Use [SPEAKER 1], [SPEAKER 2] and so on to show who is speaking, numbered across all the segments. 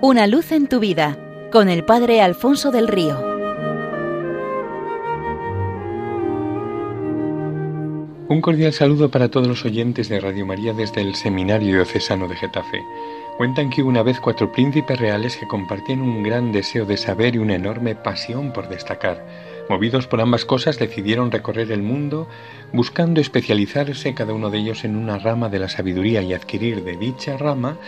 [SPEAKER 1] Una luz en tu vida con el Padre Alfonso del Río.
[SPEAKER 2] Un cordial saludo para todos los oyentes de Radio María desde el Seminario Diocesano de Getafe. Cuentan que una vez cuatro príncipes reales que compartían un gran deseo de saber y una enorme pasión por destacar. Movidos por ambas cosas, decidieron recorrer el mundo buscando especializarse cada uno de ellos en una rama de la sabiduría y adquirir de dicha rama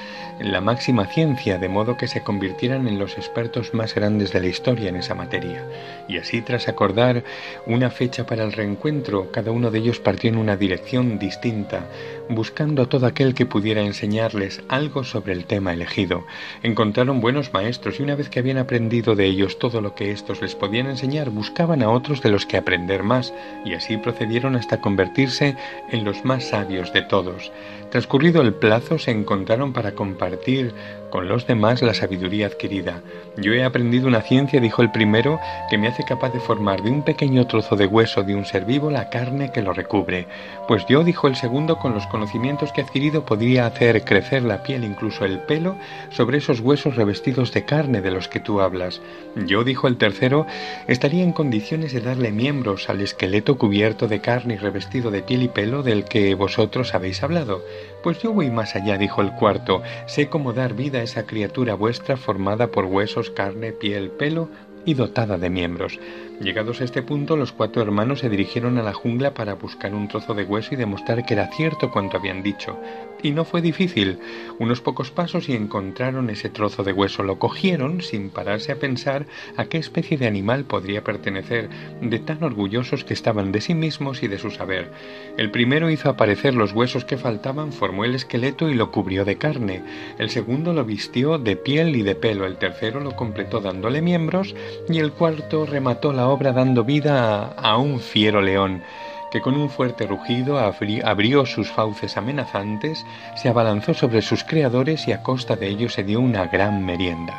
[SPEAKER 2] la máxima ciencia, de modo que se convirtieran en los expertos más grandes de la historia en esa materia. Y así, tras acordar una fecha para el reencuentro, cada uno de ellos partió en una dirección distinta, buscando a todo aquel que pudiera enseñarles algo sobre el tema elegido. Encontraron buenos maestros y una vez que habían aprendido de ellos todo lo que éstos les podían enseñar, buscaban a otros de los que aprender más, y así procedieron hasta convertirse en los más sabios de todos. Transcurrido el plazo se encontraron para compartir con los demás la sabiduría adquirida. Yo he aprendido una ciencia, dijo el primero, que me hace capaz de formar de un pequeño trozo de hueso de un ser vivo la carne que lo recubre. Pues yo, dijo el segundo, con los conocimientos que he adquirido podría hacer crecer la piel, incluso el pelo, sobre esos huesos revestidos de carne de los que tú hablas. Yo, dijo el tercero, estaría en condiciones de darle miembros al esqueleto cubierto de carne y revestido de piel y pelo del que vosotros habéis hablado. Pues yo voy más allá, dijo el cuarto, sé cómo dar vida a esa criatura vuestra formada por huesos, carne, piel, pelo y dotada de miembros. Llegados a este punto, los cuatro hermanos se dirigieron a la jungla para buscar un trozo de hueso y demostrar que era cierto cuanto habían dicho. Y no fue difícil. Unos pocos pasos y encontraron ese trozo de hueso. Lo cogieron sin pararse a pensar a qué especie de animal podría pertenecer, de tan orgullosos que estaban de sí mismos y de su saber. El primero hizo aparecer los huesos que faltaban, formó el esqueleto y lo cubrió de carne. El segundo lo vistió de piel y de pelo. El tercero lo completó dándole miembros y el cuarto remató la obra dando vida a, un fiero león que con un fuerte rugido abrió sus fauces amenazantes, se abalanzó sobre sus creadores y a costa de ellos se dio una gran merienda.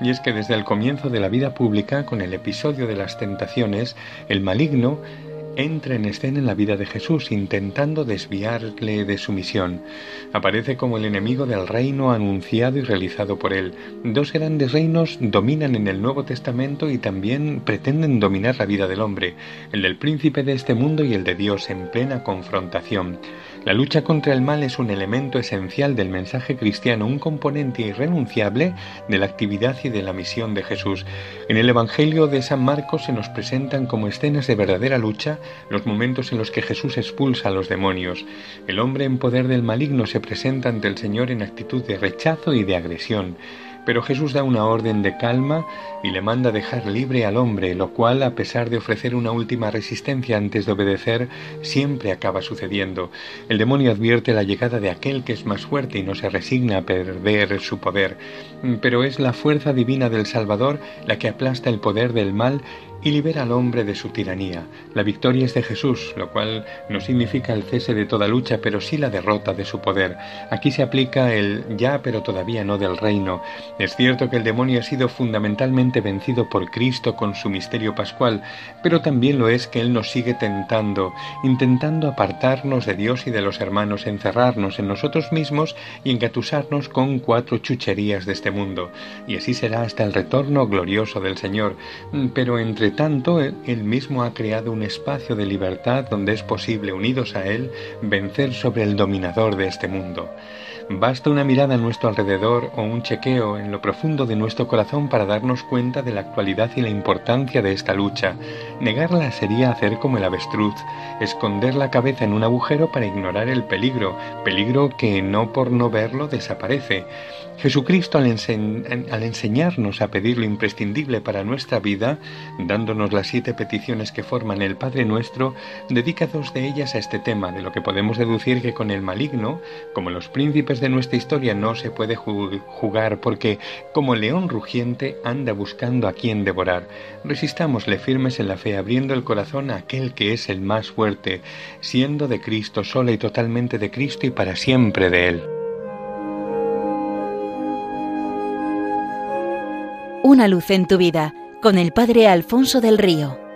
[SPEAKER 2] Y es que desde el comienzo de la vida pública, con el episodio de las tentaciones, el maligno entra en escena en la vida de Jesús intentando desviarle de su misión. Aparece como el enemigo del reino anunciado y realizado por él. Dos grandes reinos dominan en el Nuevo Testamento y también pretenden dominar la vida del hombre, el del príncipe de este mundo y el de Dios en plena confrontación. La lucha contra el mal es un elemento esencial del mensaje cristiano, un componente irrenunciable de la actividad y de la misión de Jesús. En el Evangelio de San Marcos se nos presentan como escenas de verdadera lucha los momentos en los que Jesús expulsa a los demonios. El hombre en poder del maligno se presenta ante el Señor en actitud de rechazo y de agresión. Pero Jesús da una orden de calma y le manda dejar libre al hombre, lo cual, a pesar de ofrecer una última resistencia antes de obedecer, siempre acaba sucediendo. El demonio advierte la llegada de aquel que es más fuerte y no se resigna a perder su poder. Pero es la fuerza divina del Salvador la que aplasta el poder del mal y libera al hombre de su tiranía. La victoria es de Jesús, lo cual no significa el cese de toda lucha, pero sí la derrota de su poder. Aquí se aplica el ya pero todavía no del reino. Es cierto que el demonio ha sido fundamentalmente vencido por Cristo con su misterio pascual, pero también lo es que Él nos sigue tentando, intentando apartarnos de Dios y de los hermanos, encerrarnos en nosotros mismos y engatusarnos con cuatro chucherías de este mundo. Y así será hasta el retorno glorioso del Señor. Pero entre tanto, Él mismo ha creado un espacio de libertad donde es posible, unidos a Él, vencer sobre el dominador de este mundo. Basta una mirada a nuestro alrededor o un chequeo en lo profundo de nuestro corazón para darnos cuenta de la actualidad y la importancia de esta lucha. Negarla sería hacer como el avestruz, esconder la cabeza en un agujero para ignorar el peligro, peligro que no por no verlo desaparece. Jesucristo al, enseñarnos a pedir lo imprescindible para nuestra vida, dándonos las siete peticiones que forman el Padre nuestro, dedica dos de ellas a este tema, de lo que podemos deducir que con el maligno, como los príncipes de nuestra historia, no se puede jugar porque, como león rugiente, anda buscando a quien devorar. Resistámosle firmes en la fe, abriendo el corazón a aquel que es el más fuerte, siendo de Cristo, sola y totalmente de Cristo y para siempre de Él.
[SPEAKER 1] Una luz en tu vida con el Padre Alfonso del Río.